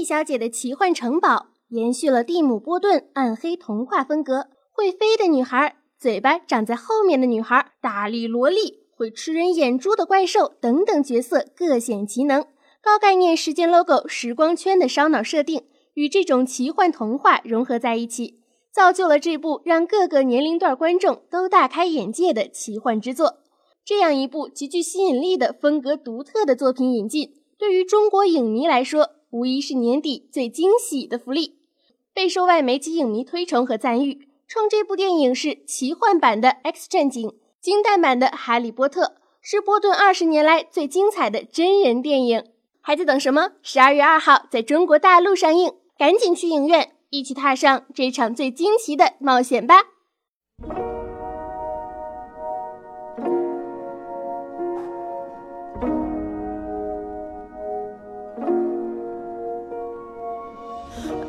费小姐的奇幻城堡延续了蒂姆·波顿暗黑童话风格，会飞的女孩，嘴巴长在后面的女孩，大力萝莉，会吃人眼珠的怪兽等等角色各显其能。高概念时间 logo 时光圈的烧脑设定与这种奇幻童话融合在一起，造就了这部让各个年龄段观众都大开眼界的奇幻之作。这样一部极具吸引力的风格独特的作品引进，对于中国影迷来说，无疑是年底最惊喜的福利，备受外媒及影迷推崇和赞誉。称这部电影是奇幻版的《X 战警》，金蛋版的《哈利波特》，是波顿二十年来最精彩的真人电影。还在等什么？十二月二号在中国大陆上映，赶紧去影院，一起踏上这场最惊奇的冒险吧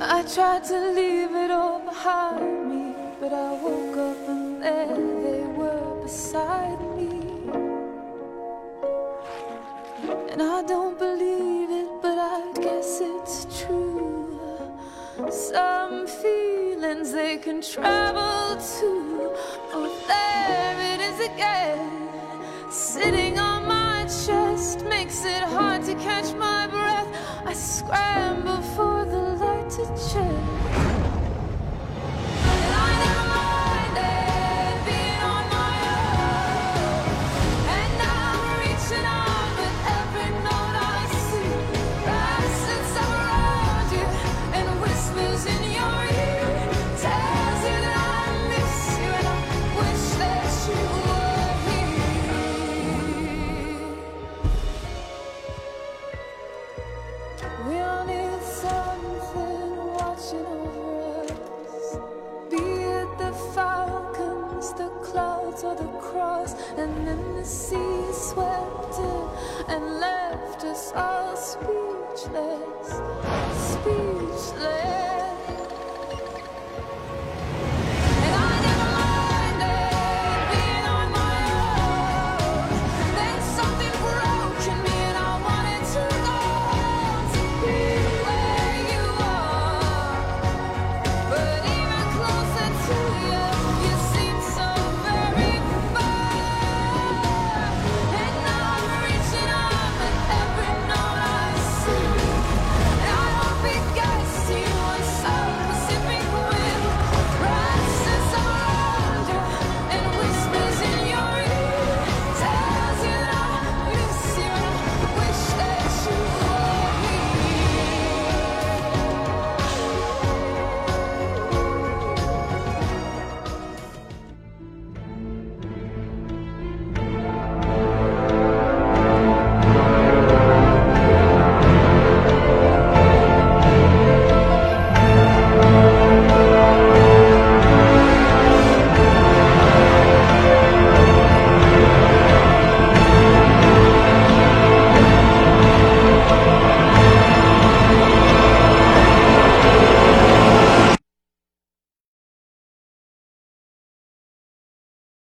！I tried to leave it all behind me, but I woke up and there they were beside me. And I don't believe it, but I guess it's true. Some feelings they can travel to. The sea swept in and left us all speechless, speechless.